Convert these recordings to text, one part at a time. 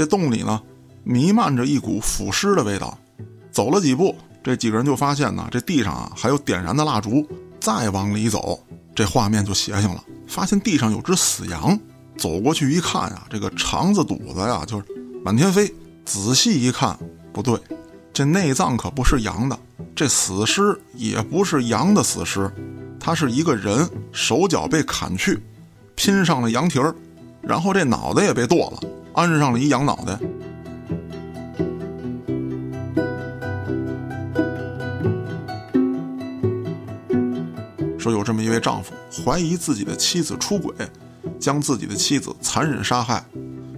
这洞里呢，弥漫着一股腐尸的味道。走了几步，这几个人就发现呢，这地上啊还有点燃的蜡烛。再往里走，这画面就邪性了，发现地上有只死羊。走过去一看呀，这个肠子肚子呀，就是满天飞。仔细一看，不对，这内脏可不是羊的，这死尸也不是羊的死尸，他是一个人，手脚被砍去，拼上了羊蹄儿，然后这脑袋也被剁了，安上了一羊脑袋。说有这么一位丈夫，怀疑自己的妻子出轨，将自己的妻子残忍杀害，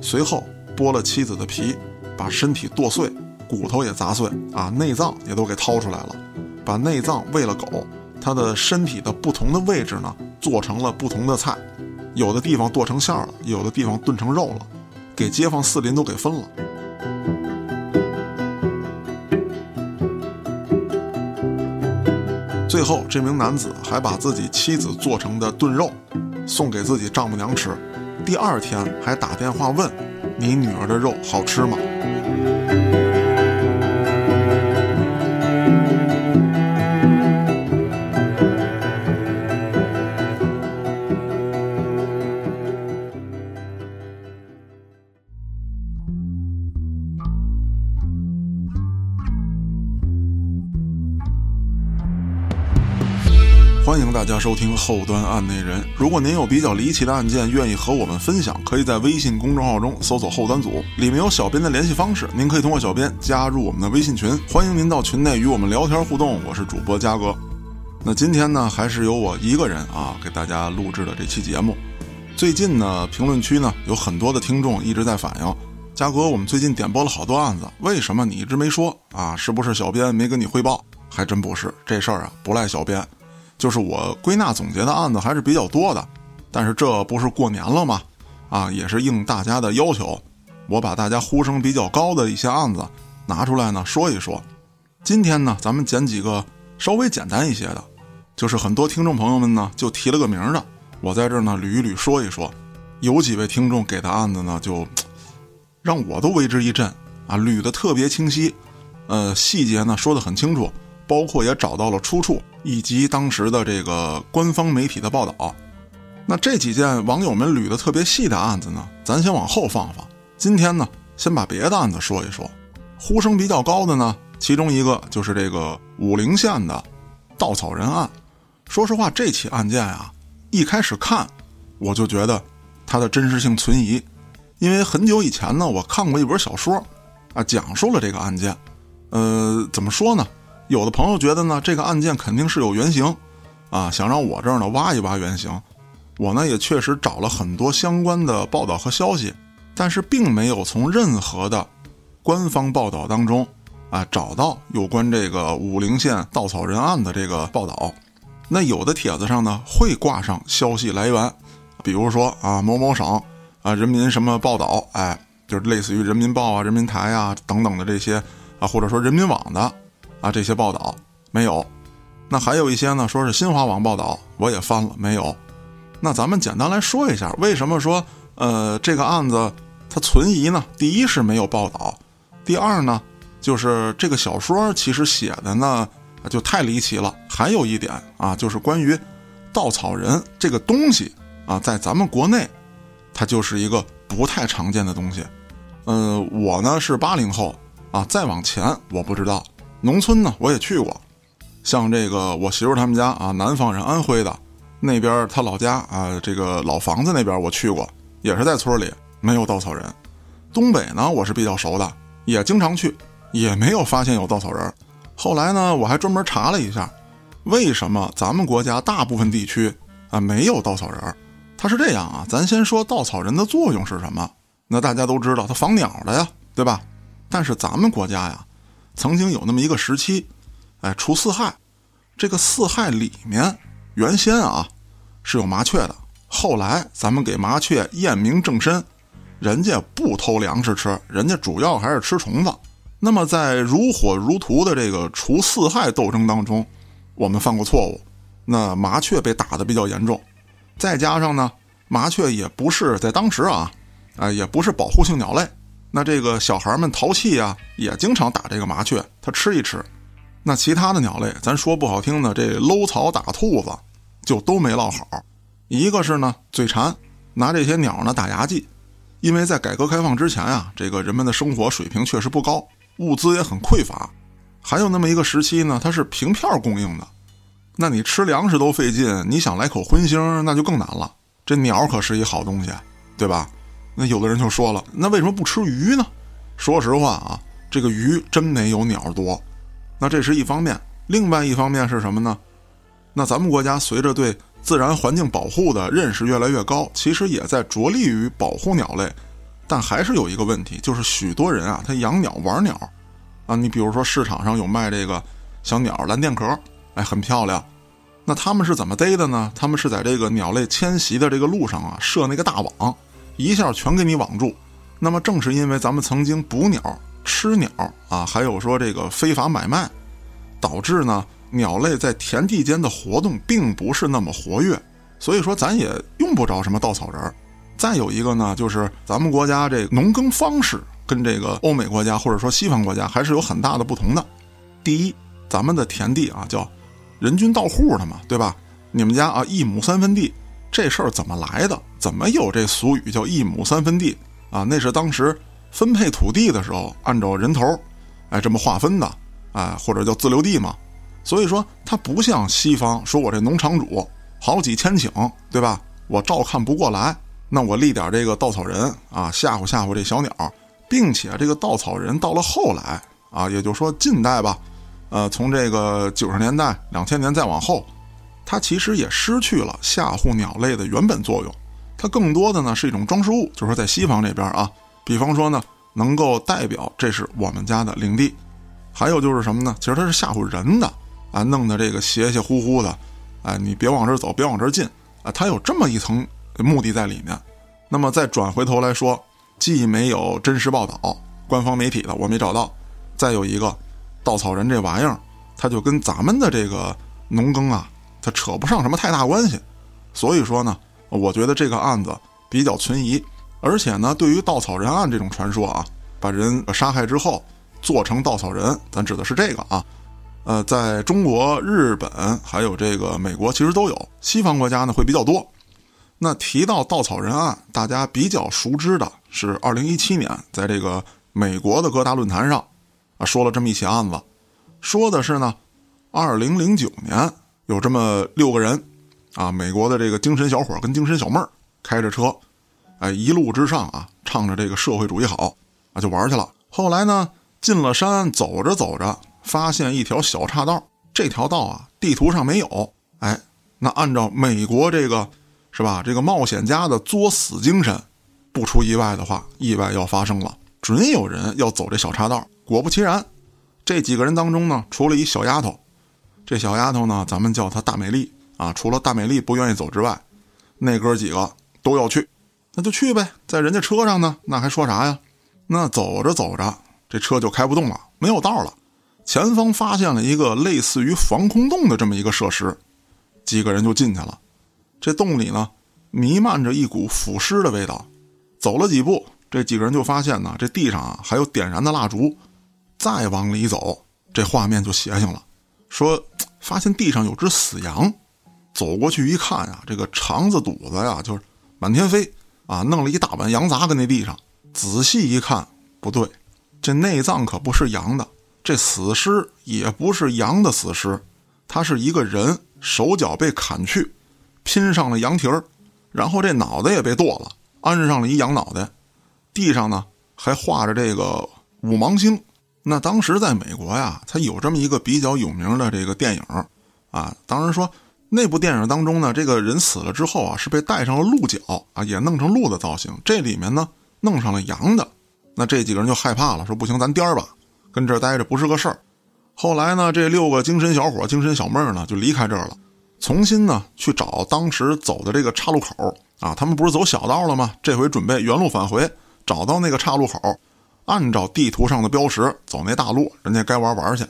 随后剥了妻子的皮，把身体剁碎，骨头也砸碎，啊，内脏也都给掏出来了，把内脏喂了狗。他的身体的不同的位置呢，做成了不同的菜，有的地方剁成馅了，有的地方炖成肉了，给街坊四邻都给分了。最后，这名男子还把自己妻子做成的炖肉送给自己丈母娘吃，第二天还打电话问：“你女儿的肉好吃吗？”大家收听后端案内人。如果您有比较离奇的案件，愿意和我们分享，可以在微信公众号中搜索“后端组”，里面有小编的联系方式，您可以通过小编加入我们的微信群。欢迎您到群内与我们聊天互动。我是主播嘉哥。那今天呢，还是由我一个人啊给大家录制的这期节目。最近呢，评论区呢有很多的听众一直在反映，嘉哥，我们最近点播了好多案子，为什么你一直没说啊？是不是小编没跟你汇报？还真不是，这事儿啊不赖小编。就是我归纳总结的案子还是比较多的，但是这不是过年了吗？啊，也是应大家的要求，我把大家呼声比较高的一些案子拿出来呢说一说。今天呢，咱们捡几个稍微简单一些的，就是很多听众朋友们呢就提了个名的，我在这儿呢捋一捋说一说。有几位听众给的案子呢，就让我都为之一振啊，捋的特别清晰，呃，细节呢说的很清楚。包括也找到了出处，以及当时的这个官方媒体的报道。那这几件网友们捋的特别细的案子呢，咱先往后放放。今天呢，先把别的案子说一说。呼声比较高的呢，其中一个就是这个武陵县的稻草人案。说实话，这起案件啊，一开始看我就觉得它的真实性存疑，因为很久以前呢，我看过一本小说，啊，讲述了这个案件。呃，怎么说呢？有的朋友觉得呢，这个案件肯定是有原型，啊，想让我这儿呢挖一挖原型。我呢也确实找了很多相关的报道和消息，但是并没有从任何的官方报道当中啊找到有关这个武陵县稻草人案的这个报道。那有的帖子上呢会挂上消息来源，比如说啊某某省啊人民什么报道，哎，就是类似于人民报啊、人民台啊等等的这些啊，或者说人民网的。啊，这些报道没有，那还有一些呢，说是新华网报道，我也翻了，没有。那咱们简单来说一下，为什么说呃这个案子它存疑呢？第一是没有报道，第二呢就是这个小说其实写的呢就太离奇了。还有一点啊，就是关于稻草人这个东西啊，在咱们国内它就是一个不太常见的东西。嗯，我呢是八零后啊，再往前我不知道。农村呢，我也去过，像这个我媳妇他们家啊，南方人，安徽的那边，他老家啊，这个老房子那边我去过，也是在村里，没有稻草人。东北呢，我是比较熟的，也经常去，也没有发现有稻草人。后来呢，我还专门查了一下，为什么咱们国家大部分地区啊没有稻草人？它是这样啊，咱先说稻草人的作用是什么？那大家都知道，它防鸟的呀，对吧？但是咱们国家呀。曾经有那么一个时期，哎，除四害，这个四害里面原先啊是有麻雀的。后来咱们给麻雀验明正身，人家不偷粮食吃，人家主要还是吃虫子。那么在如火如荼的这个除四害斗争当中，我们犯过错误，那麻雀被打的比较严重。再加上呢，麻雀也不是在当时啊，啊也不是保护性鸟类，那这个小孩们淘气啊，也经常打这个麻雀，他吃一吃。那其他的鸟类，咱说不好听的，这搂草打兔子，就都没落好。一个是呢，嘴馋，拿这些鸟呢打牙祭，因为在改革开放之前啊，这个人们的生活水平确实不高，物资也很匮乏。还有那么一个时期呢，它是凭票供应的，那你吃粮食都费劲，你想来口荤腥，那就更难了。这鸟可是一好东西，对吧？那有的人就说了，那为什么不吃鱼呢？说实话啊，这个鱼真没有鸟多。那这是一方面，另外一方面是什么呢？那咱们国家随着对自然环境保护的认识越来越高，其实也在着力于保护鸟类，但还是有一个问题，就是许多人啊，他养鸟玩鸟，啊，你比如说市场上有卖这个小鸟蓝电壳，哎，很漂亮。那他们是怎么逮的呢？他们是在这个鸟类迁徙的这个路上啊，设那个大网，一下全给你网住。那么正是因为咱们曾经捕鸟。吃鸟啊，还有说这个非法买卖，导致呢鸟类在田地间的活动并不是那么活跃，所以说咱也用不着什么稻草人。再有一个呢，就是咱们国家这农耕方式跟这个欧美国家或者说西方国家还是有很大的不同的。第一，咱们的田地啊叫人均到户的嘛，对吧？你们家啊一亩三分地，这事儿怎么来的？怎么有这俗语叫一亩三分地啊？那是当时。分配土地的时候，按照人头，哎，这么划分的，哎，或者叫自留地嘛。所以说，它不像西方，说我这农场主好几千顷，对吧？我照看不过来，那我立点这个稻草人啊，吓唬吓唬这小鸟，并且这个稻草人到了后来啊，也就是说近代吧，呃，从这个九十年代、两千年再往后，它其实也失去了吓唬鸟类的原本作用，它更多的呢是一种装饰物，就是说在西方这边啊。比方说呢，能够代表这是我们家的领地，还有就是什么呢？其实它是吓唬人的啊，弄得这个邪邪乎乎的，哎，你别往这儿走，别往这儿进啊，它有这么一层目的在里面。那么再转回头来说，既没有真实报道，官方媒体的我没找到，再有一个稻草人这玩意儿，它就跟咱们的这个农耕啊，它扯不上什么太大关系。所以说呢，我觉得这个案子比较存疑。而且呢，对于稻草人案这种传说啊，把人杀害之后做成稻草人，咱指的是这个啊。呃，在中国、日本还有这个美国，其实都有。西方国家呢会比较多。那提到稻草人案，大家比较熟知的是2017年在这个美国的各大论坛上啊说了这么一起案子，说的是呢，2009年有这么六个人啊，美国的这个精神小伙跟精神小妹儿开着车。哎，一路之上啊，唱着这个社会主义好啊，就玩去了。后来呢，进了山，走着走着，发现一条小岔道。这条道啊，地图上没有。哎，那按照美国这个是吧，这个冒险家的作死精神，不出意外的话，意外要发生了，准有人要走这小岔道。果不其然，这几个人当中呢，除了一小丫头，这小丫头呢，咱们叫她大美丽啊。除了大美丽不愿意走之外，那哥几个都要去。那就去呗，在人家车上呢，那还说啥呀？那走着走着，这车就开不动了，没有道了。前方发现了一个类似于防空洞的这么一个设施，几个人就进去了。这洞里呢，弥漫着一股腐尸的味道。走了几步，这几个人就发现呢，这地上啊还有点燃的蜡烛。再往里走，这画面就邪性了，说发现地上有只死羊。走过去一看呀，这个肠子肚子呀，就是满天飞。啊，弄了一大碗羊杂搁那地上，仔细一看，不对，这内脏可不是羊的，这死尸也不是羊的死尸，他是一个人，手脚被砍去，拼上了羊蹄儿，然后这脑袋也被剁了，安上了一羊脑袋，地上呢还画着这个五芒星。那当时在美国呀，它有这么一个比较有名的这个电影，啊，当然说。那部电影当中呢，这个人死了之后啊，是被戴上了鹿角啊，也弄成鹿的造型。这里面呢，弄上了羊的，那这几个人就害怕了，说不行，咱颠儿吧，跟这儿待着不是个事儿。后来呢，这六个精神小伙、精神小妹儿呢，就离开这儿了，重新呢去找当时走的这个岔路口啊。他们不是走小道了吗？这回准备原路返回，找到那个岔路口，按照地图上的标识走那大路，人家该玩玩去。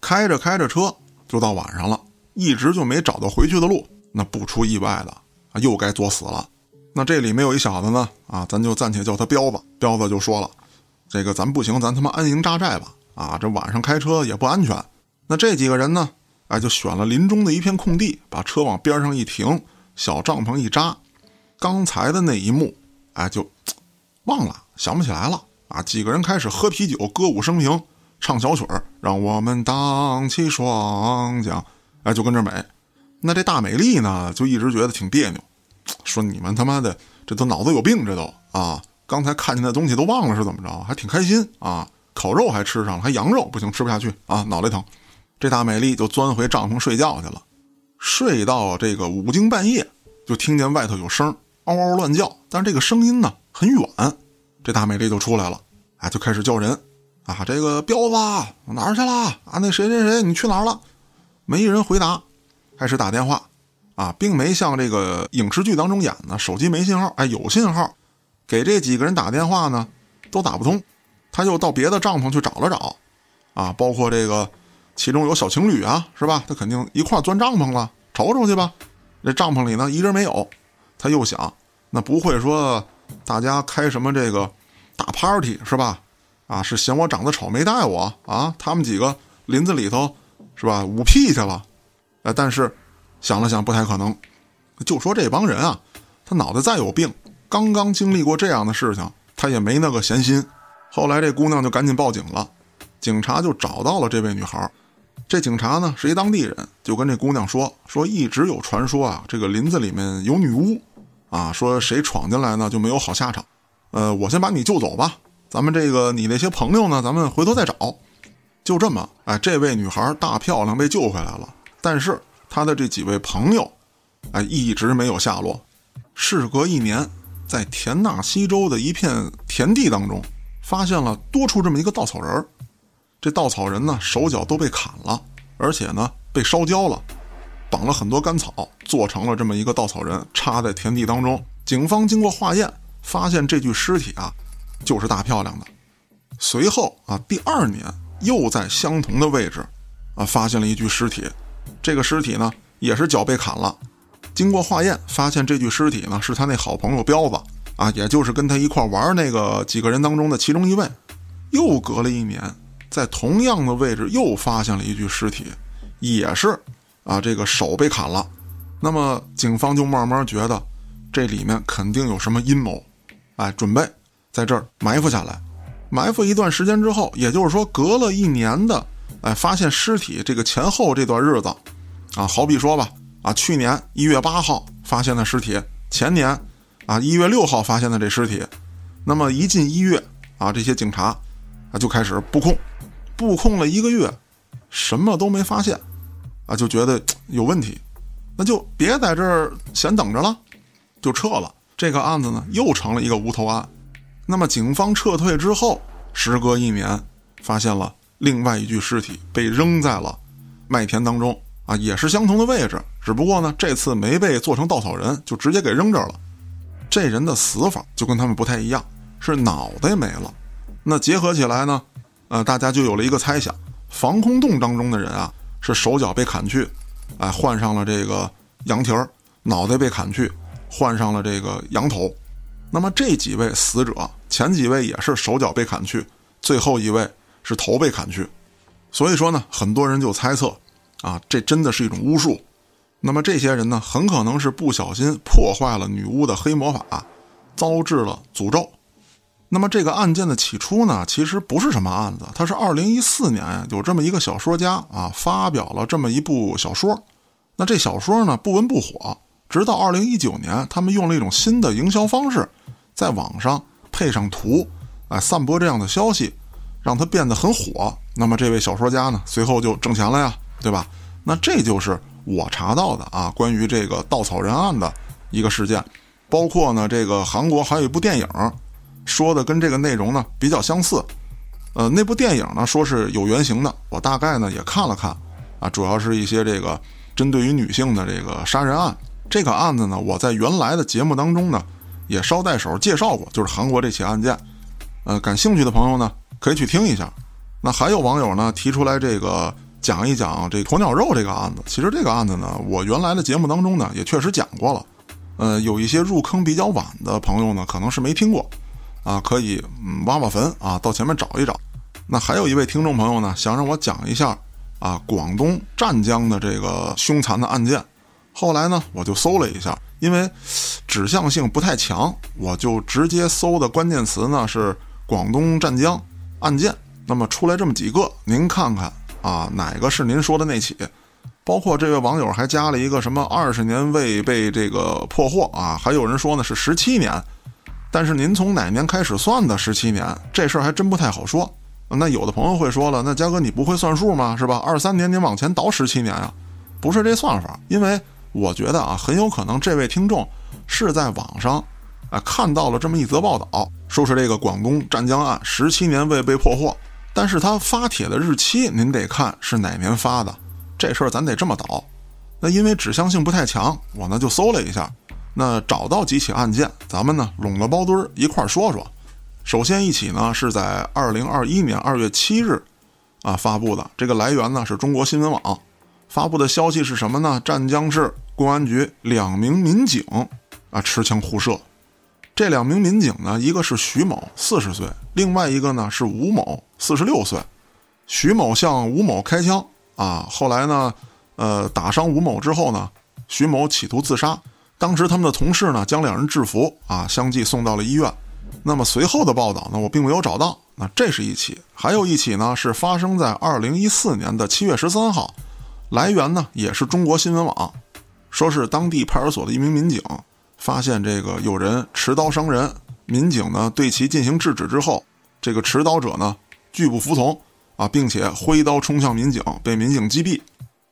开着开着车，就到晚上了。一直就没找到回去的路，那不出意外的，又该作死了。那这里没有一小子呢啊，咱就暂且叫他彪子。彪子就说了，这个咱不行，咱他妈安营扎寨吧！啊，这晚上开车也不安全。那这几个人呢？哎，就选了林中的一片空地，把车往边上一停，小帐篷一扎。刚才的那一幕，哎，就忘了，想不起来了。啊，几个人开始喝啤酒，歌舞升平，唱小曲儿，让我们荡起双桨。哎，就跟这美。那这大美丽呢，就一直觉得挺别扭，说你们他妈的这都脑子有病，这都啊！刚才看见的东西都忘了是怎么着，还挺开心啊！烤肉还吃上了，还羊肉不行，吃不下去啊，脑袋疼。这大美丽就钻回帐篷睡觉去了，睡到这个五更半夜，就听见外头有声，嗷嗷乱叫，但是这个声音呢很远。这大美丽就出来了，啊，就开始叫人，啊，这个彪子哪儿去了？啊，那谁谁谁，你去哪儿了？没人回答，开始打电话，啊，并没像这个影视剧当中演的，手机没信号，哎，有信号，给这几个人打电话呢，都打不通，他又到别的帐篷去找了找，啊，包括这个。其中有小情侣啊，是吧？他肯定一块钻帐篷了，瞅瞅去吧。这帐篷里呢，一人没有。他又想，那不会说大家开什么这个大 party 是吧？啊，是嫌我长得丑没带我啊？他们几个林子里头是吧？舞屁去了。呃，但是想了想，不太可能。就说这帮人啊，他脑袋再有病，刚刚经历过这样的事情，他也没那个闲心。后来这姑娘就赶紧报警了，警察就找到了这位女孩。这警察呢是一当地人，就跟这姑娘说说，一直有传说啊，这个林子里面有女巫，啊，说谁闯进来呢就没有好下场。呃，我先把你救走吧，咱们这个你那些朋友呢，咱们回头再找。就这么，哎，这位女孩大漂亮被救回来了，但是她的这几位朋友，哎，一直没有下落。事隔一年，在田纳西州的一片田地当中，发现了多出这么一个稻草人儿。这稻草人呢，手脚都被砍了，而且呢被烧焦了，绑了很多干草，做成了这么一个稻草人，插在田地当中。警方经过化验，发现这具尸体啊，就是大漂亮的。随后啊，第二年又在相同的位置，啊，发现了一具尸体。这个尸体呢，也是脚被砍了。经过化验，发现这具尸体呢，是他那好朋友彪子啊，也就是跟他一块玩那个几个人当中的其中一位。又隔了一年。在同样的位置又发现了一具尸体，也是啊，这个手被砍了。那么警方就慢慢觉得这里面肯定有什么阴谋，哎，准备在这儿埋伏下来。埋伏一段时间之后，也就是说隔了一年的哎，发现尸体这个前后这段日子啊，好比说吧啊，去年一月八号发现的尸体，前年啊一月六号发现的这尸体，那么一进一月啊，这些警察啊就开始布控。布控了一个月，什么都没发现，啊，就觉得有问题，那就别在这儿闲等着了，就撤了。这个案子呢，又成了一个无头案。那么警方撤退之后，时隔一年，发现了另外一具尸体被扔在了麦田当中，啊，也是相同的位置，只不过呢，这次没被做成稻草人，就直接给扔这儿了。这人的死法就跟他们不太一样，是脑袋没了。那结合起来呢？呃，大家就有了一个猜想：防空洞当中的人啊，是手脚被砍去，哎，换上了这个羊蹄儿，脑袋被砍去，换上了这个羊头。那么这几位死者，前几位也是手脚被砍去，最后一位是头被砍去。所以说呢，很多人就猜测，啊，这真的是一种巫术。那么这些人呢，很可能是不小心破坏了女巫的黑魔法，遭致了诅咒。那么这个案件的起初呢，其实不是什么案子，它是二零一四年有这么一个小说家啊发表了这么一部小说，那这小说呢不温不火，直到二零一九年，他们用了一种新的营销方式，在网上配上图，哎，散播这样的消息，让它变得很火。那么这位小说家呢，随后就挣钱了呀，对吧？那这就是我查到的啊，关于这个稻草人案的一个事件，包括呢，这个韩国还有一部电影。说的跟这个内容呢比较相似，呃，那部电影呢说是有原型的，我大概呢也看了看，啊，主要是一些这个针对于女性的这个杀人案。这个案子呢，我在原来的节目当中呢也捎带手介绍过，就是韩国这起案件。呃，感兴趣的朋友呢可以去听一下。那还有网友呢提出来这个讲一讲这鸵鸟肉这个案子，其实这个案子呢，我原来的节目当中呢也确实讲过了。呃，有一些入坑比较晚的朋友呢，可能是没听过。啊，可以嗯挖挖坟啊，到前面找一找。那还有一位听众朋友呢，想让我讲一下啊，广东湛江的这个凶残的案件。后来呢，我就搜了一下，因为指向性不太强，我就直接搜的关键词呢是广东湛江案件。那么出来这么几个，您看看啊，哪个是您说的那起？包括这位网友还加了一个什么二十年未被这个破获啊，还有人说呢是十七年，但是您从哪年开始算的十七年？这事儿还真不太好说。那有的朋友会说了，那嘉哥你不会算数吗？是吧？二三年您往前倒十七年啊，不是这算法。因为我觉得啊，很有可能这位听众是在网上啊看到了这么一则报道，说是这个广东湛江案十七年未被破获，但是他发帖的日期您得看是哪年发的，这事儿咱得这么倒。那因为指向性不太强，我呢就搜了一下，那找到几起案件，咱们呢拢个包堆儿一块儿说说。首先一起呢是在二零二一年二月七日，啊发布的。这个来源呢是中国新闻网，发布的消息是什么呢？湛江市公安局两名民警啊持枪互射。这两名民警呢，一个是徐某四十岁，另外一个呢是吴某四十六岁。徐某向吴某开枪啊，后来呢，呃打伤吴某之后呢，徐某企图自杀。当时他们的同事呢将两人制服啊，相继送到了医院。那么随后的报道呢，我并没有找到。那这是一起，还有一起呢，是发生在二零一四年的七月十三号，来源呢也是中国新闻网，说是当地派出所的一名民警发现这个有人持刀伤人，民警呢对其进行制止之后，这个持刀者呢拒不服从啊，并且挥刀冲向民警，被民警击毙。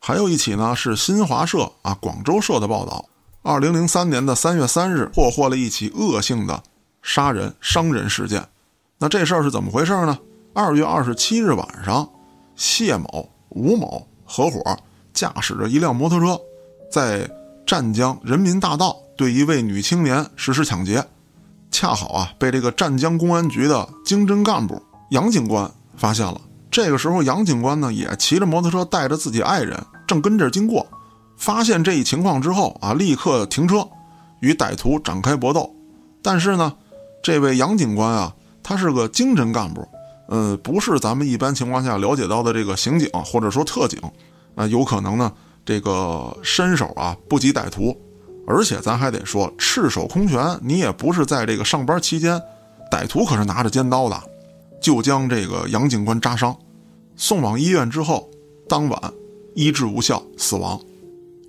还有一起呢是新华社啊广州社的报道，二零零三年的三月三日破获了一起恶性的。杀人伤人事件，那这事儿是怎么回事呢？二月二十七日晚上，谢某、吴某合伙驾驶着一辆摩托车，在湛江人民大道对一位女青年实施抢劫，恰好啊被这个湛江公安局的经侦干部杨警官发现了。这个时候，杨警官呢也骑着摩托车带着自己爱人正跟这儿经过，发现这一情况之后啊，立刻停车与歹徒展开搏斗，但是呢。这位杨警官啊，他是个经侦干部，呃，不是咱们一般情况下了解到的这个刑警或者说特警，啊，有可能呢，这个身手啊不及歹徒，而且咱还得说赤手空拳，你也不是在这个上班期间，歹徒可是拿着尖刀的，就将这个杨警官扎伤，送往医院之后，当晚医治无效死亡。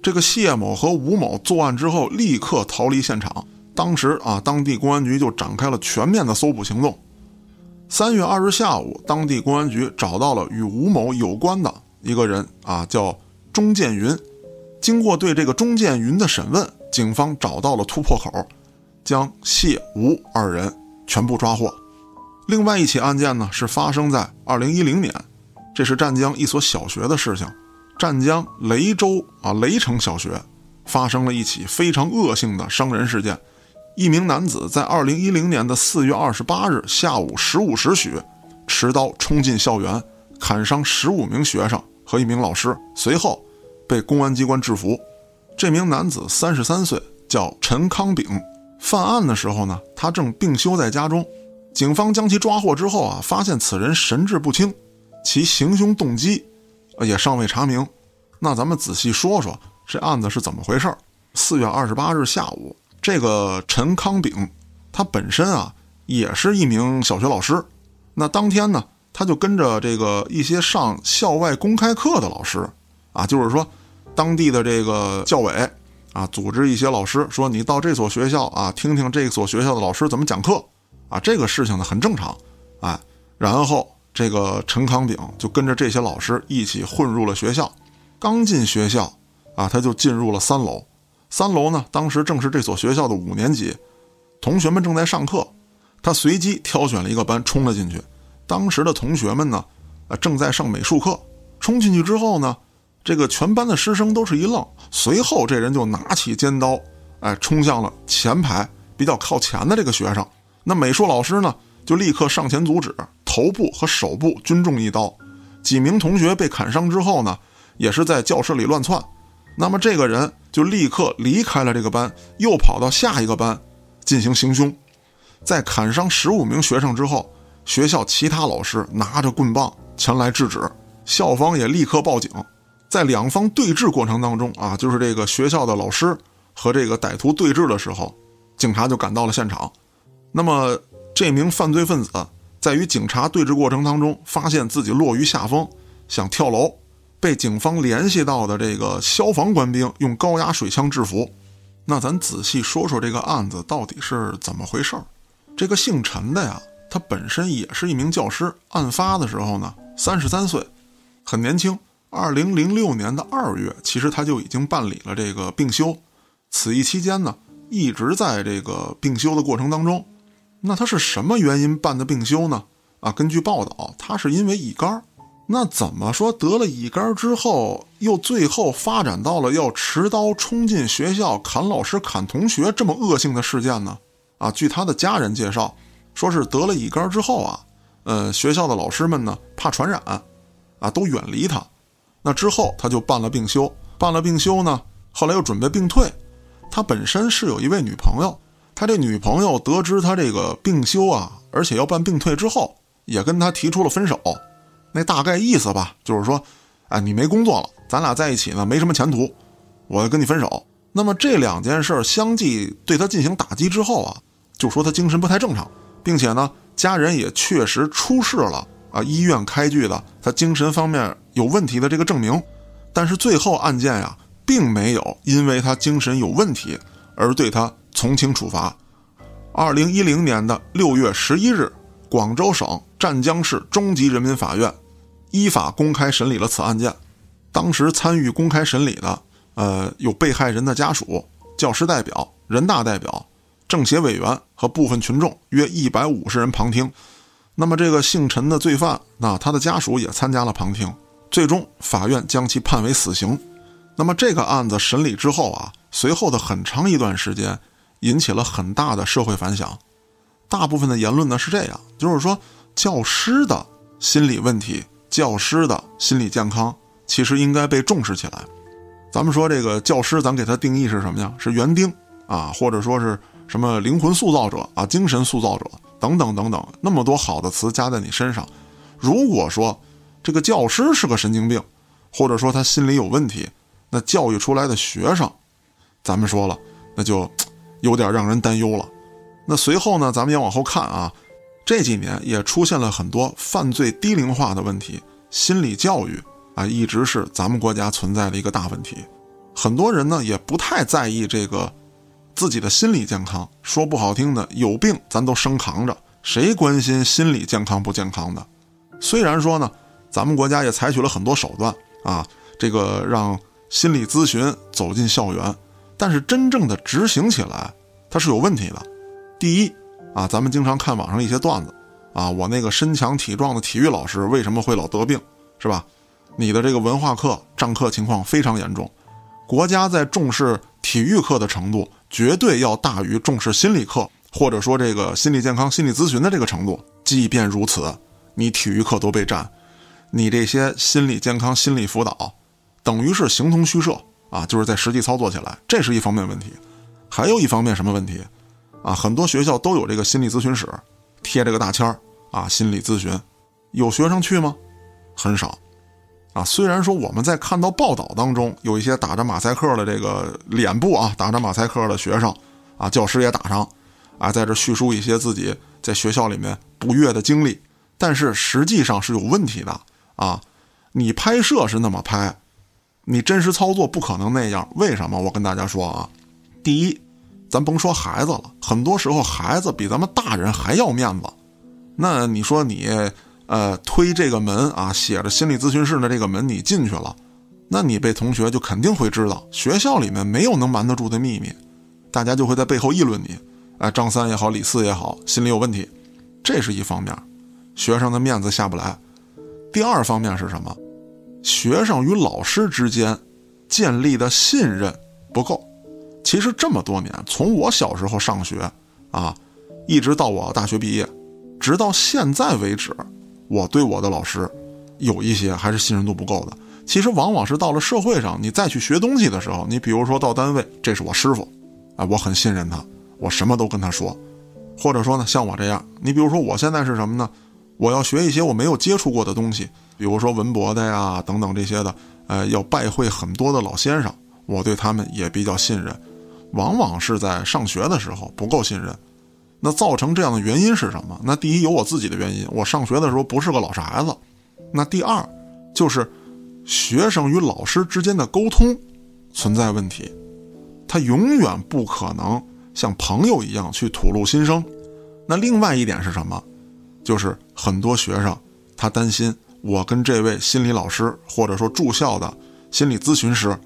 这个谢某和吴某作案之后立刻逃离现场。当时啊，当地公安局就展开了全面的搜捕行动。三月二日下午，当地公安局找到了与吴某有关的一个人啊，叫钟建云。经过对这个钟建云的审问，警方找到了突破口，将谢吴二人全部抓获。另外一起案件呢，是发生在二零一零年，这是湛江一所小学的事情。湛江雷州啊雷城小学发生了一起非常恶性的伤人事件。一名男子在二零一零年的四月二十八日下午十五时许，持刀冲进校园，砍伤十五名学生和一名老师，随后被公安机关制服。这名男子三十三岁，叫陈康炳。犯案的时候呢，他正病休在家中。警方将其抓获之后啊，发现此人神志不清，其行凶动机也尚未查明。那咱们仔细说说这案子是怎么回事？四月二十八日下午。这个陈康炳，他本身啊也是一名小学老师。那当天呢，他就跟着这个一些上校外公开课的老师，啊，就是说当地的这个教委啊，组织一些老师说你到这所学校啊，听听这所学校的老师怎么讲课啊。这个事情呢很正常，哎，然后这个陈康炳就跟着这些老师一起混入了学校。刚进学校啊，他就进入了三楼。三楼呢，当时正是这所学校的五年级，同学们正在上课，他随机挑选了一个班冲了进去。当时的同学们呢，啊正在上美术课，冲进去之后呢，这个全班的师生都是一愣，随后这人就拿起尖刀，哎，冲向了前排比较靠前的这个学生。那美术老师呢，就立刻上前阻止，头部和手部均中一刀。几名同学被砍伤之后呢，也是在教室里乱窜。那么这个人就立刻离开了这个班，又跑到下一个班进行行凶。在砍伤十五名学生之后，学校其他老师拿着棍棒前来制止，校方也立刻报警。在两方对峙过程当中啊，就是这个学校的老师和这个歹徒对峙的时候，警察就赶到了现场。那么这名犯罪分子在与警察对峙过程当中，发现自己落于下风，想跳楼，被警方联系到的这个消防官兵用高压水枪制服。那咱仔细说说这个案子到底是怎么回事儿。这个姓陈的呀，他本身也是一名教师。案发的时候呢，三十三岁，很年轻。二零零六年的二月，其实他就已经办理了这个病休。此役期间呢，一直在这个病休的过程当中。那他是什么原因办的病休呢？啊，根据报道，他是因为乙肝。那怎么说得了乙肝之后，又最后发展到了要持刀冲进学校砍老师、砍同学这么恶性的事件呢？啊，据他的家人介绍，说是得了乙肝之后啊，呃，学校的老师们呢怕传染，啊，都远离他。那之后他就办了病休，办了病休呢，后来又准备病退。他本身是有一位女朋友，他这女朋友得知他这个病休啊，而且要办病退之后，也跟他提出了分手。那大概意思吧，就是说，哎，你没工作了，咱俩在一起呢没什么前途，我要跟你分手。那么这两件事相继对他进行打击之后啊，就说他精神不太正常，并且呢，家人也确实出示了啊医院开具的他精神方面有问题的这个证明，但是最后案件呀，并没有因为他精神有问题而对他从轻处罚。二零一零年的六月十一日，广州省湛江市中级人民法院依法公开审理了此案件。当时参与公开审理的。呃，有被害人的家属、教师代表、人大代表、政协委员和部分群众约一百五十人旁听。那么，这个姓陈的罪犯，那他的家属也参加了旁听。最终，法院将其判为死刑。那么，这个案子审理之后啊，随后的很长一段时间，引起了很大的社会反响。大部分的言论呢是这样，就是说，教师的心理问题、教师的心理健康，其实应该被重视起来。咱们说这个教师，咱给他定义是什么呀？是园丁啊，或者说是什么灵魂塑造者啊、精神塑造者等等等等，那么多好的词加在你身上。如果说这个教师是个神经病，或者说他心理有问题，那教育出来的学生，咱们说了，那就有点让人担忧了。那随后呢，咱们也往后看啊，这几年也出现了很多犯罪低龄化的问题，心理教育。啊，一直是咱们国家存在的一个大问题，很多人呢也不太在意这个自己的心理健康。说不好听的，有病咱都生扛着，谁关心心理健康不健康的？虽然说呢，咱们国家也采取了很多手段啊，这个让心理咨询走进校园，但是真正的执行起来，它是有问题的。第一啊，咱们经常看网上一些段子啊，我那个身强体壮的体育老师为什么会老得病，是吧？你的这个文化课占课情况非常严重，国家在重视体育课的程度绝对要大于重视心理课，或者说这个心理健康、心理咨询的这个程度。即便如此，你体育课都被占，你这些心理健康、心理辅导，等于是形同虚设啊！就是在实际操作起来，这是一方面问题。还有一方面什么问题？啊，很多学校都有这个心理咨询室，贴这个大签儿啊，心理咨询，有学生去吗？很少。啊，虽然说我们在看到报道当中有一些打着马赛克的这个脸部啊，打着马赛克的学生，啊，教师也打上，啊，在这叙述一些自己在学校里面不悦的经历，但是实际上是有问题的啊。你拍摄是那么拍，你真实操作不可能那样。为什么？我跟大家说啊，第一，咱甭说孩子了，很多时候孩子比咱们大人还要面子，那你说你。呃，推这个门啊，写着心理咨询室的这个门，你进去了，那你被同学就肯定会知道，学校里面没有能瞒得住的秘密，大家就会在背后议论你，哎，张三也好，李四也好，心理有问题，这是一方面，学生的面子下不来。第二方面是什么？学生与老师之间建立的信任不够。其实这么多年，从我小时候上学啊，一直到我大学毕业，直到现在为止。我对我的老师，有一些还是信任度不够的。其实往往是到了社会上，你再去学东西的时候，你比如说到单位，这是我师傅，哎，我很信任他，我什么都跟他说。或者说呢，像我这样，你比如说我现在是什么呢？我要学一些我没有接触过的东西，比如说文博的呀等等这些的，呃，要拜会很多的老先生，我对他们也比较信任。往往是在上学的时候不够信任，那造成这样的原因是什么？那第一有我自己的原因，我上学的时候不是个老实孩子。那第二就是学生与老师之间的沟通存在问题，他永远不可能像朋友一样去吐露心声。那另外一点是什么？就是很多学生他担心我跟这位心理老师或者说住校的心理咨询师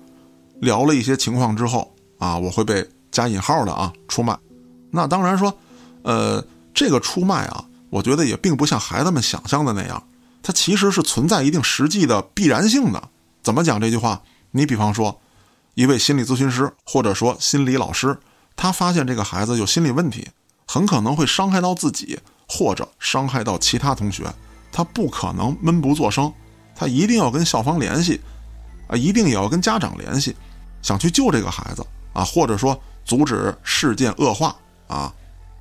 聊了一些情况之后。啊，我会被加引号的啊，出卖。那当然说，呃，这个出卖啊，我觉得也并不像孩子们想象的那样，它其实是存在一定实际的必然性的。怎么讲这句话？你比方说，一位心理咨询师或者说心理老师，他发现这个孩子有心理问题，很可能会伤害到自己或者伤害到其他同学，他不可能闷不作声，他一定要跟校方联系，啊，一定也要跟家长联系，想去救这个孩子。啊，或者说阻止事件恶化啊，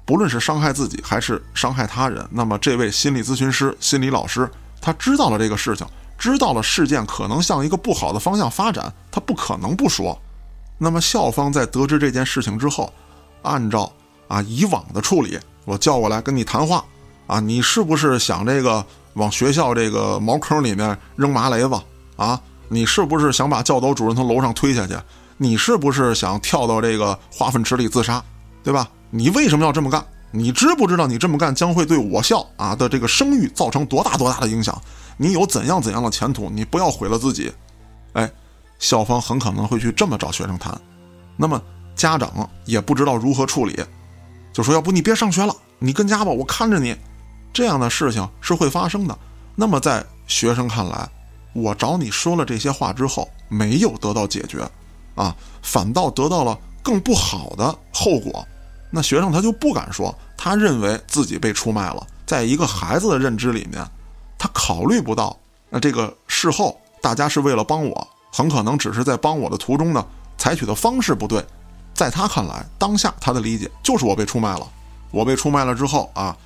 不论是伤害自己还是伤害他人，那么这位心理咨询师、心理老师，他知道了这个事情，知道了事件可能向一个不好的方向发展，他不可能不说。那么校方在得知这件事情之后，按照啊以往的处理，我叫过来跟你谈话啊，你是不是想这个往学校这个茅坑里面扔麻雷子啊？你是不是想把教导主任从楼上推下去？你是不是想跳到这个化粪池里自杀，对吧？你为什么要这么干？你知不知道你这么干将会对我校啊的这个声誉造成多大多大的影响？你有怎样怎样的前途？你不要毁了自己。哎，校方很可能会去这么找学生谈，那么家长也不知道如何处理，就说要不你别上学了，你跟家吧，我看着你。这样的事情是会发生的。那么在学生看来，我找你说了这些话之后，没有得到解决。啊，反倒得到了更不好的后果，那学生他就不敢说，他认为自己被出卖了。在一个孩子的认知里面，他考虑不到，那这个事后大家是为了帮我，很可能只是在帮我的途中呢，采取的方式不对。在他看来，当下他的理解就是我被出卖了。我被出卖了之后啊，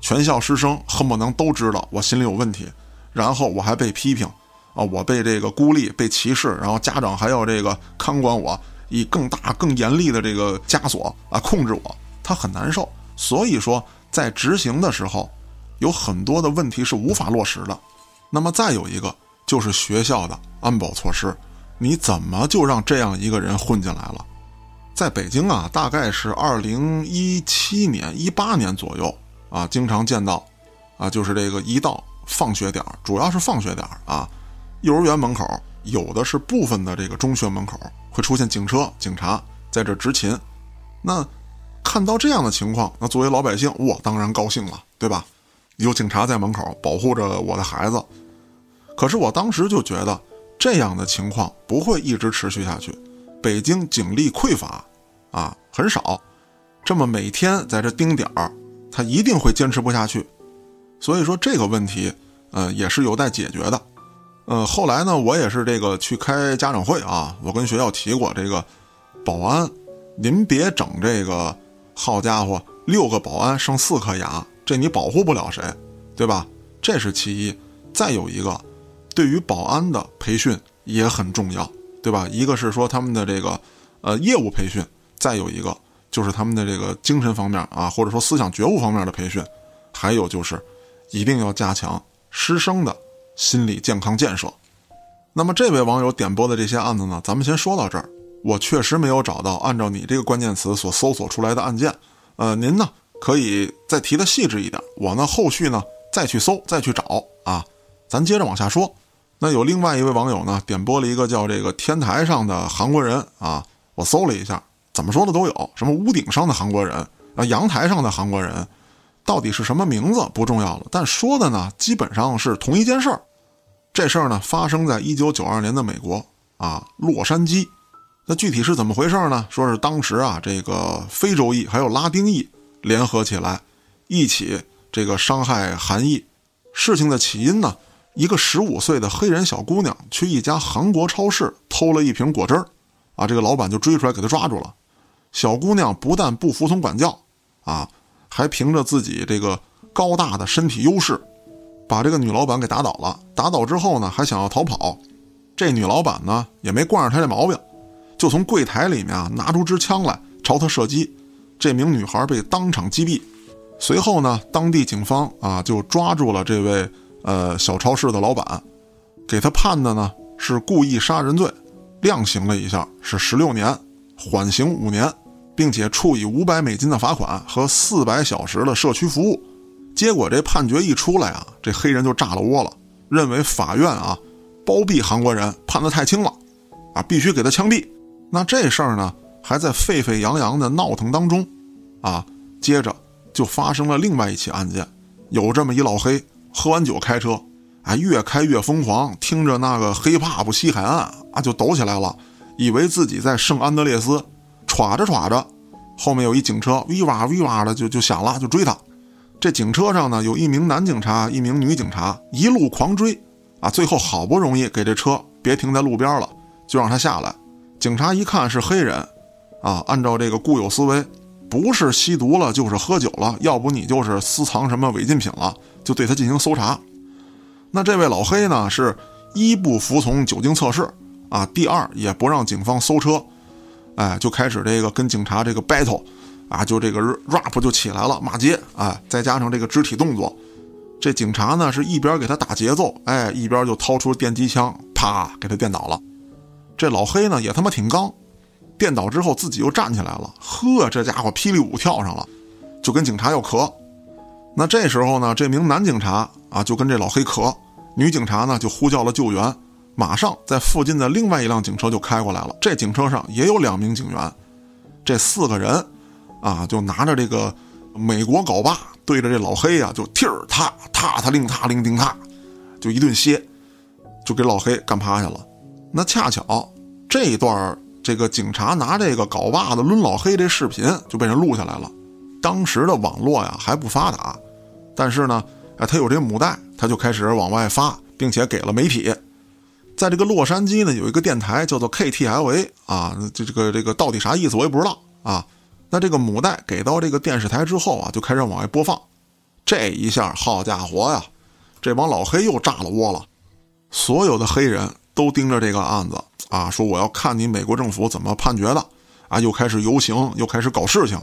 全校师生恨不能都知道我心里有问题，然后我还被批评。啊，我被这个孤立、被歧视，然后家长还要这个看管我，以更大、更严厉的这个枷锁啊控制我，他很难受。所以说，在执行的时候，有很多的问题是无法落实的。那么再有一个就是学校的安保措施，你怎么就让这样一个人混进来了？在北京啊，大概是二零一七年、一八年左右啊，经常见到，啊，就是这个一到放学点儿，主要是放学点儿啊。幼儿园门口有的是部分的这个中学门口会出现警车、警察在这执勤，那看到这样的情况，那作为老百姓，我当然高兴了，对吧？有警察在门口保护着我的孩子。可是我当时就觉得这样的情况不会一直持续下去，北京警力匮乏啊，很少，这么每天在这盯点儿，他一定会坚持不下去。所以说这个问题，呃，也是有待解决的。呃，后来呢，我也是这个去开家长会啊，我跟学校提过这个保安，您别整这个，好家伙，六个保安剩四颗牙，这你保护不了谁，对吧？这是其一。再有一个，对于保安的培训也很重要，对吧？一个是说他们的这个呃业务培训，再有一个就是他们的这个精神方面啊，或者说思想觉悟方面的培训，还有就是一定要加强师生的。心理健康建设。那么这位网友点播的这些案子呢，咱们先说到这儿。我确实没有找到按照你这个关键词所搜索出来的案件。呃，您呢可以再提的细致一点，我呢后续呢再去搜再去找啊。咱接着往下说。那有另外一位网友呢点播了一个叫这个天台上的韩国人啊，我搜了一下，怎么说的都有，什么屋顶上的韩国人啊，阳台上的韩国人。到底是什么名字不重要了，但说的呢基本上是同一件事儿。这事儿呢发生在一九九二年的美国啊，洛杉矶。那具体是怎么回事呢？说是当时啊，这个非洲裔还有拉丁裔联合起来，一起这个伤害韩裔。事情的起因呢，一个十五岁的黑人小姑娘去一家韩国超市偷了一瓶果汁儿，啊，这个老板就追出来给她抓住了。小姑娘不但不服从管教，啊。还凭着自己这个高大的身体优势，把这个女老板给打倒了。打倒之后呢，还想要逃跑。这女老板呢也没惯着他这毛病，就从柜台里面啊拿出支枪来朝他射击。这名女孩被当场击毙。随后呢，当地警方啊就抓住了这位呃小超市的老板，给他判的呢是故意杀人罪，量刑了一下是十六年，缓刑五年，并且处以五百美金的罚款和四百小时的社区服务。结果这判决一出来啊，这黑人就炸了窝了，认为法院啊。包庇韩国人判得太轻了，啊，必须给他枪毙。那这事儿呢，还在沸沸扬扬的闹腾当中，啊，接着就发生了另外一起案件。有这么一老黑，喝完酒开车，啊，越开越疯狂，听着那个黑怕不西海岸啊，就抖起来了，以为自己在圣安德烈斯，歘着歘着，后面有一警车，喂哇喂哇的就就响了，就追他。这警车上呢，有一名男警察，一名女警察，一路狂追。啊，最后好不容易给这车别停在路边了，就让他下来。警察一看是黑人，啊，按照这个固有思维，不是吸毒了就是喝酒了，要不你就是私藏什么违禁品了，就对他进行搜查。那这位老黑呢，是一不服从酒精测试，啊，第二也不让警方搜车，哎，就开始这个跟警察这个 battle，啊，就这个 rap 就起来了，骂街，哎，再加上这个肢体动作。这警察呢是一边给他打节奏，哎，一边就掏出电击枪，啪给他电倒了。这老黑呢也他妈挺刚，电倒之后自己又站起来了，呵，这家伙霹雳舞跳上了，就跟警察要磕。那这时候呢，这名男警察啊就跟这老黑磕，女警察呢就呼叫了救援，马上在附近的另外一辆警车就开过来了。这警车上也有两名警员，这四个人啊就拿着这个美国镐把。对着这老黑呀，就踢儿踏踏踏令踏令叮踏，就一顿歇，就给老黑干趴下了。那恰巧这一段这个警察拿这个镐把子抡老黑这视频就被人录下来了。当时的网络呀还不发达，但是呢，哎，他有这母带，他就开始往外发，并且给了媒体。在这个洛杉矶呢，有一个电台叫做 KTLA 啊，这这个这个到底啥意思我也不知道啊。那这个母带给到这个电视台之后啊，就开始往外播放。这一下，好家伙呀，这帮老黑又炸了窝了。所有的黑人都盯着这个案子啊，说我要看你美国政府怎么判决的啊，又开始游行，又开始搞事情。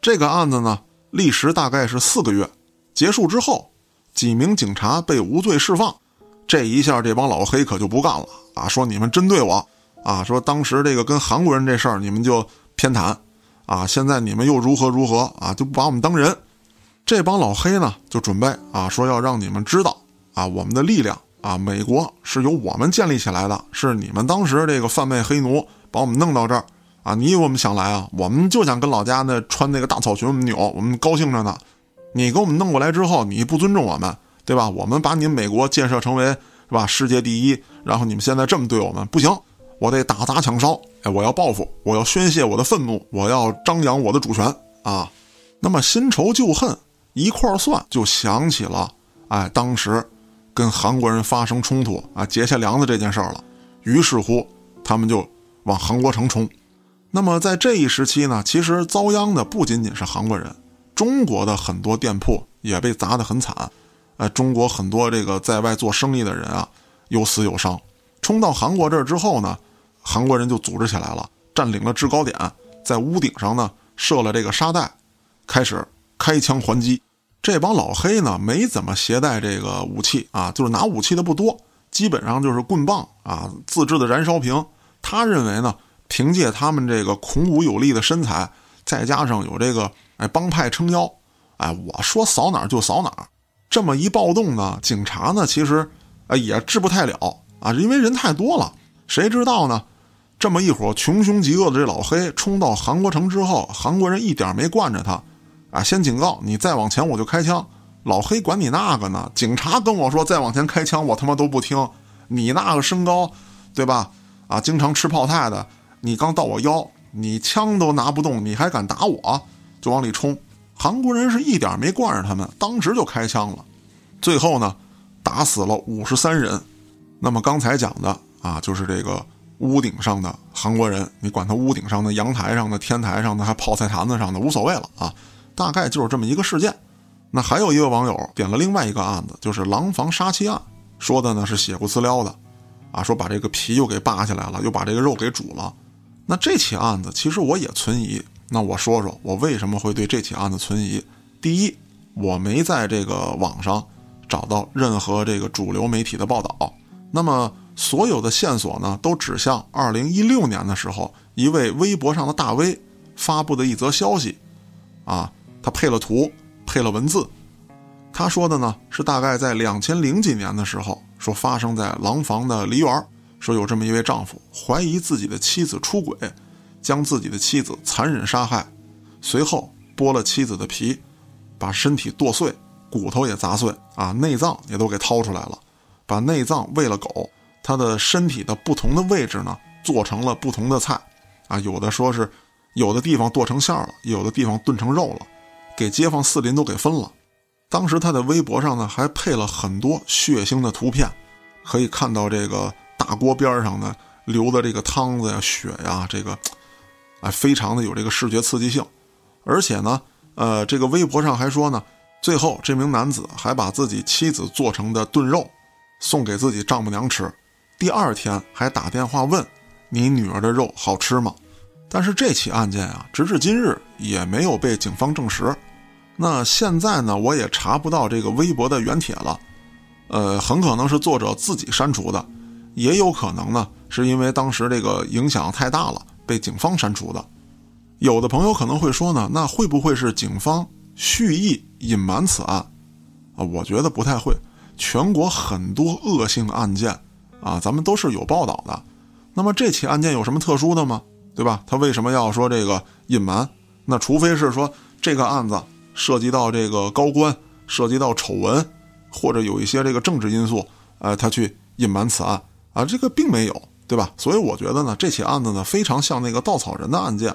这个案子呢，历时大概是四个月，结束之后，几名警察被无罪释放。这一下，这帮老黑可就不干了啊，说你们针对我啊，说当时这个跟韩国人这事儿，你们就偏袒。啊！现在你们又如何如何啊？就不把我们当人？这帮老黑呢，就准备啊，说要让你们知道啊，我们的力量啊，美国是由我们建立起来的，是你们当时这个贩卖黑奴把我们弄到这儿啊！你以为我们想来啊？我们就想跟老家那穿那个大草裙我们扭，我们高兴着呢。你给我们弄过来之后，你不尊重我们，对吧？我们把你们美国建设成为是吧世界第一，然后你们现在这么对我们，不行。我得打砸抢烧，哎，我要报复，我要宣泄我的愤怒，我要张扬我的主权啊！那么新仇旧恨一块儿算，就想起了，哎，当时跟韩国人发生冲突啊，结下梁子这件事儿了。于是乎，他们就往韩国城冲。那么在这一时期呢，其实遭殃的不仅仅是韩国人，中国的很多店铺也被砸得很惨，哎，中国很多这个在外做生意的人啊，有死有伤。冲到韩国这儿之后呢？韩国人就组织起来了，占领了制高点，在屋顶上呢设了这个沙袋，开始开枪还击。这帮老黑呢没怎么携带这个武器啊，就是拿武器的不多，基本上就是棍棒啊、自制的燃烧瓶。他认为呢，凭借他们这个孔武有力的身材，再加上有这个哎帮派撑腰，哎，我说扫哪儿就扫哪儿。这么一暴动呢，警察呢其实啊也治不太了啊，因为人太多了。谁知道呢？这么一伙穷凶极恶的这老黑冲到韩国城之后，韩国人一点没惯着他，啊，先警告你再往前我就开枪。老黑管你那个呢？警察跟我说再往前开枪，我他妈都不听。你那个身高，对吧？啊，经常吃泡菜的，你刚到我腰，你枪都拿不动，你还敢打我？就往里冲。韩国人是一点没惯着他们，当时就开枪了。最后呢，打死了五十三人。那么刚才讲的啊，就是这个。屋顶上的韩国人，你管他屋顶上的、阳台上的、天台上的，还泡菜坛子上的，无所谓了啊。大概就是这么一个事件。那还有一位网友点了另外一个案子，就是廊坊杀妻案，说的呢是血不呲撩的，啊，说把这个皮又给扒下来了，又把这个肉给煮了。那这起案子其实我也存疑。那我说说我为什么会对这起案子存疑。第一，我没在这个网上找到任何这个主流媒体的报道。那么所有的线索呢，都指向2016年的时候，一位微博上的大 V 发布的一则消息，啊，他配了图，配了文字，他说的呢是大概在两千零几年的时候，说发生在廊坊的梨园，说有这么一位丈夫怀疑自己的妻子出轨，将自己的妻子残忍杀害，随后剥了妻子的皮，把身体剁碎，骨头也砸碎，啊，内脏也都给掏出来了，把内脏喂了狗。他的身体的不同的位置呢，做成了不同的菜，啊，有的说是，有的地方剁成馅儿了，有的地方炖成肉了，给街坊四邻都给分了。当时他的微博上呢，还配了很多血腥的图片，可以看到这个大锅边上呢流的这个汤子呀、血呀，这个，哎，非常的有这个视觉刺激性。而且呢，呃，这个微博上还说呢，最后这名男子还把自己妻子做成的炖肉送给自己丈母娘吃。第二天还打电话问：“你女儿的肉好吃吗？”但是这起案件啊，直至今日也没有被警方证实。那现在呢，我也查不到这个微博的原帖了。呃，很可能是作者自己删除的，也有可能呢，是因为当时这个影响太大了，被警方删除的。有的朋友可能会说呢，那会不会是警方蓄意隐瞒此案？啊，我觉得不太会。全国很多恶性案件。啊，咱们都是有报道的，那么这起案件有什么特殊的吗？对吧？他为什么要说这个隐瞒？那除非是说这个案子涉及到这个高官，涉及到丑闻，或者有一些这个政治因素，呃，他去隐瞒此案啊，这个并没有，对吧？所以我觉得呢，这起案子呢，非常像那个稻草人的案件，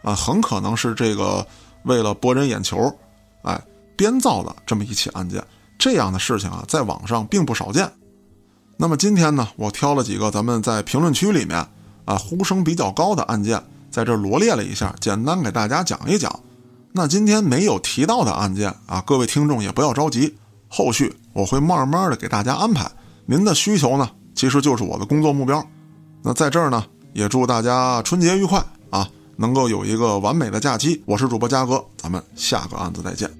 啊，很可能是这个为了博人眼球，哎，编造的这么一起案件。这样的事情啊，在网上并不少见。那么今天呢，我挑了几个咱们在评论区里面啊呼声比较高的案件，在这罗列了一下，简单给大家讲一讲。那今天没有提到的案件啊，各位听众也不要着急，后续我会慢慢的给大家安排。您的需求呢，其实就是我的工作目标。那在这儿呢，也祝大家春节愉快啊，能够有一个完美的假期。我是主播嘉哥，咱们下个案子再见。